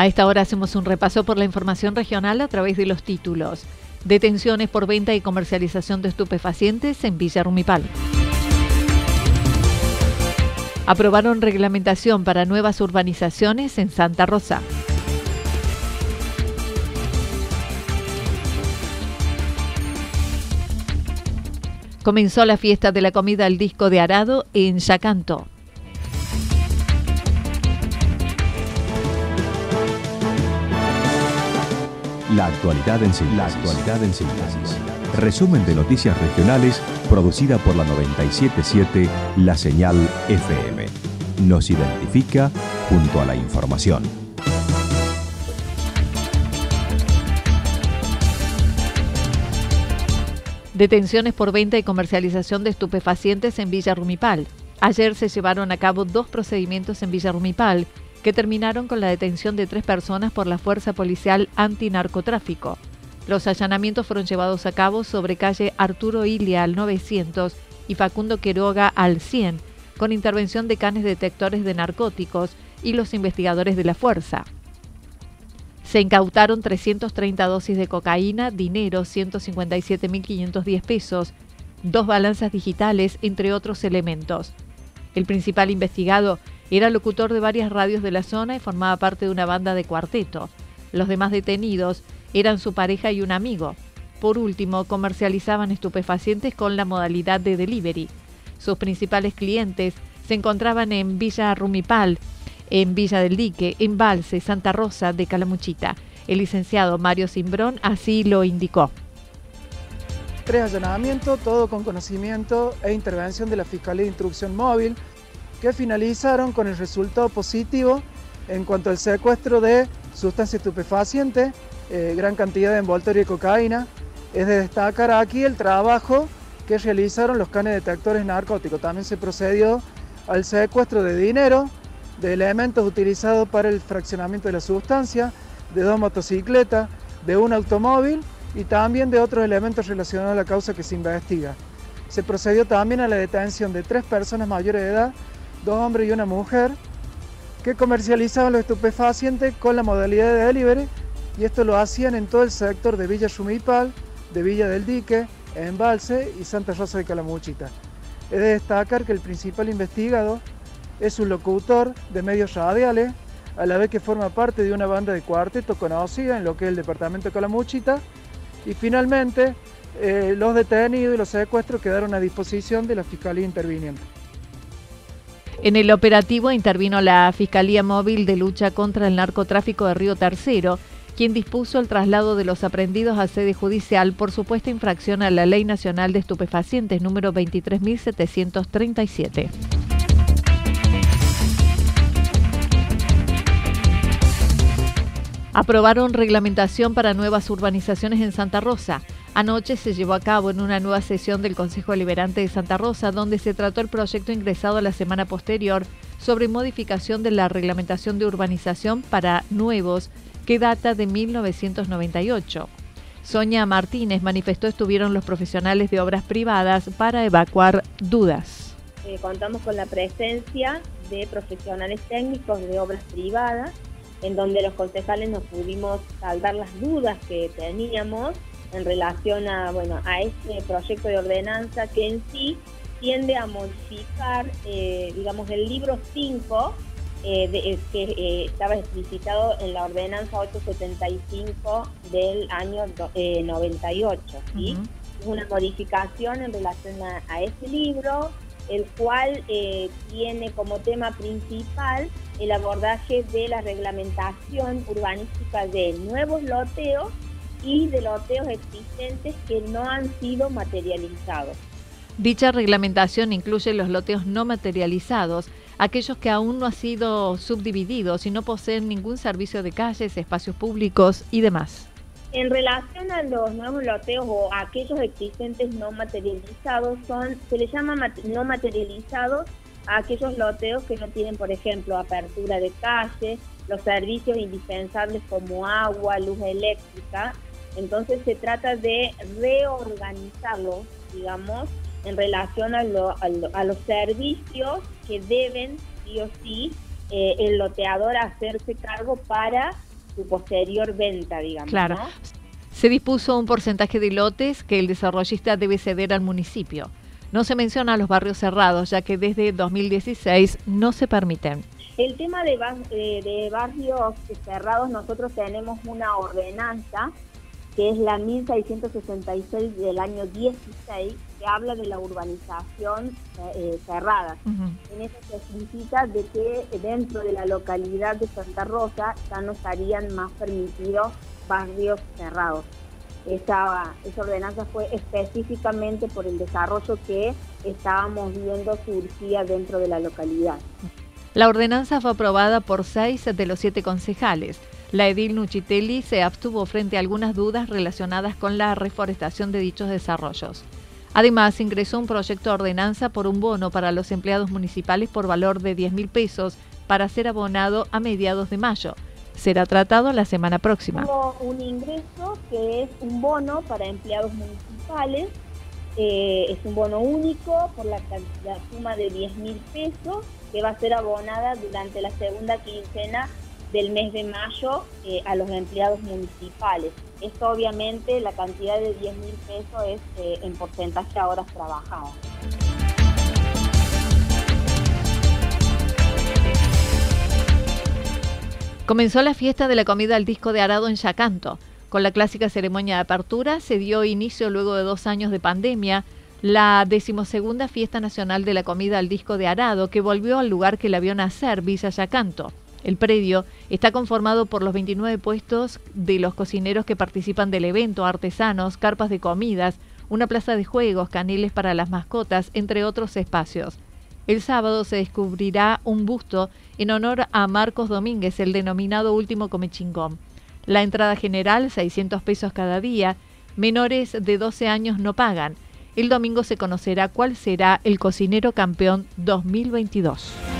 A esta hora hacemos un repaso por la información regional a través de los títulos. Detenciones por venta y comercialización de estupefacientes en Villa Rumipal. Aprobaron reglamentación para nuevas urbanizaciones en Santa Rosa. Comenzó la fiesta de la comida al disco de Arado en Yacanto. La actualidad en síntesis. La Resumen de noticias regionales producida por la 977 La Señal FM. Nos identifica junto a la información. Detenciones por venta y comercialización de estupefacientes en Villa Rumipal. Ayer se llevaron a cabo dos procedimientos en Villa Rumipal que terminaron con la detención de tres personas por la Fuerza Policial Antinarcotráfico. Los allanamientos fueron llevados a cabo sobre calle Arturo Ilia al 900 y Facundo Queroga al 100, con intervención de canes detectores de narcóticos y los investigadores de la fuerza. Se incautaron 330 dosis de cocaína, dinero 157.510 pesos, dos balanzas digitales, entre otros elementos. El principal investigado era locutor de varias radios de la zona y formaba parte de una banda de cuarteto. Los demás detenidos eran su pareja y un amigo. Por último, comercializaban estupefacientes con la modalidad de delivery. Sus principales clientes se encontraban en Villa Rumipal, en Villa del Dique, Embalse, Santa Rosa de Calamuchita. El licenciado Mario Simbrón así lo indicó. Tres allanamientos, todo con conocimiento e intervención de la Fiscalía de Instrucción Móvil, que finalizaron con el resultado positivo en cuanto al secuestro de sustancia estupefaciente, eh, gran cantidad de envoltorio de cocaína. Es de destacar aquí el trabajo que realizaron los canes detectores narcóticos. También se procedió al secuestro de dinero, de elementos utilizados para el fraccionamiento de la sustancia, de dos motocicletas, de un automóvil y también de otros elementos relacionados a la causa que se investiga. Se procedió también a la detención de tres personas mayores de edad dos hombres y una mujer, que comercializaban los estupefacientes con la modalidad de delivery y esto lo hacían en todo el sector de Villa Yumipal, de Villa del Dique, Embalse y Santa Rosa de Calamuchita. Es de destacar que el principal investigado es un locutor de medios radiales, a la vez que forma parte de una banda de cuarteto conocida en lo que es el departamento de Calamuchita, y finalmente eh, los detenidos y los secuestros quedaron a disposición de la Fiscalía Interviniente. En el operativo intervino la Fiscalía Móvil de Lucha contra el Narcotráfico de Río Tercero, quien dispuso el traslado de los aprendidos a sede judicial por supuesta infracción a la Ley Nacional de Estupefacientes número 23.737. Aprobaron reglamentación para nuevas urbanizaciones en Santa Rosa. Anoche se llevó a cabo en una nueva sesión del Consejo Liberante de Santa Rosa, donde se trató el proyecto ingresado la semana posterior sobre modificación de la reglamentación de urbanización para nuevos, que data de 1998. Sonia Martínez manifestó estuvieron los profesionales de obras privadas para evacuar dudas. Eh, contamos con la presencia de profesionales técnicos de obras privadas, en donde los concejales nos pudimos saldar las dudas que teníamos en relación a, bueno, a este proyecto de ordenanza que en sí tiende a modificar, eh, digamos, el libro 5, que estaba explicitado en la ordenanza 875 del año 98. ¿sí? Es una modificación en relación a, ese libro, el cual tiene como tema principal el abordaje de la reglamentación urbanística de nuevos loteos y de loteos existentes que no han sido materializados. Dicha reglamentación incluye los loteos no materializados, aquellos que aún no han sido subdivididos y no poseen ningún servicio de calles, espacios públicos y demás. En relación a los nuevos loteos o aquellos existentes no materializados, son, se les llama no materializados a aquellos loteos que no tienen, por ejemplo, apertura de calle, los servicios indispensables como agua, luz eléctrica. Entonces se trata de reorganizarlos, digamos, en relación a, los servicios que deben, sí o sí, eh, el loteador hacerse cargo para su posterior venta, digamos. Claro. Se dispuso un porcentaje de lotes que el desarrollista debe ceder al municipio. No se menciona los barrios cerrados, ya que desde 2016 no se permiten. El tema de, eh, de barrios cerrados, nosotros tenemos una ordenanza que es la 1666 del año 16, que habla de la urbanización eh, cerrada. En eso se de que dentro de la localidad de Santa Rosa ya no estarían más permitidos barrios cerrados. Esa, esa ordenanza fue específicamente por el desarrollo que estábamos viendo surgía dentro de la localidad. La ordenanza fue aprobada por seis de los siete concejales. La edil Nuchitelli se abstuvo frente a algunas dudas relacionadas con la reforestación de dichos desarrollos. Además, ingresó un proyecto de ordenanza por un bono para los empleados municipales por valor de 10 mil pesos para ser abonado a mediados de mayo será tratado la semana próxima. Hubo un ingreso que es un bono para empleados municipales, eh, es un bono único por la, suma de 10 mil pesos que va a ser abonada durante la segunda quincena del mes de mayo eh, a los empleados municipales. Esto obviamente la cantidad de 10 mil pesos es eh, en porcentaje a horas trabajadas. Comenzó la fiesta de la comida al disco de arado en Yacanto. Con la clásica ceremonia de apertura se dio inicio luego de dos años de pandemia la decimosegunda fiesta nacional de la comida al disco de arado que volvió al lugar que la vio nacer, Villa Yacanto. El predio está conformado por los 29 puestos de los cocineros que participan del evento, artesanos, carpas de comidas, una plaza de juegos, caneles para las mascotas, entre otros espacios. El sábado se descubrirá un busto en honor a Marcos Domínguez, el denominado último comechingón. La entrada general, 600 pesos cada día. Menores de 12 años no pagan. El domingo se conocerá cuál será el cocinero campeón 2022.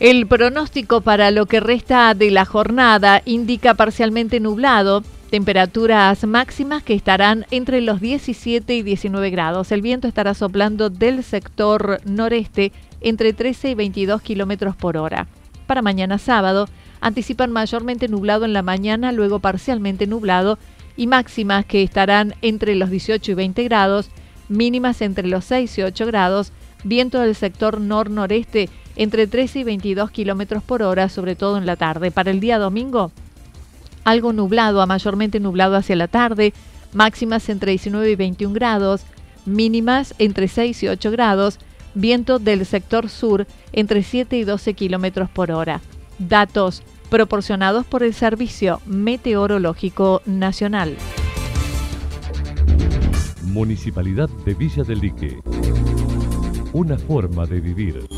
El pronóstico para lo que resta de la jornada indica parcialmente nublado, temperaturas máximas que estarán entre los 17 y 19 grados. El viento estará soplando del sector noreste entre 13 y 22 kilómetros por hora. Para mañana sábado, anticipan mayormente nublado en la mañana, luego parcialmente nublado y máximas que estarán entre los 18 y 20 grados, mínimas entre los 6 y 8 grados, viento del sector nor-noreste entre 13 y 22 kilómetros por hora, sobre todo en la tarde. Para el día domingo, algo nublado a mayormente nublado hacia la tarde, máximas entre 19 y 21 grados, mínimas entre 6 y 8 grados, viento del sector sur entre 7 y 12 kilómetros por hora. Datos proporcionados por el Servicio Meteorológico Nacional. Municipalidad de Villa del Lique Una forma de vivir.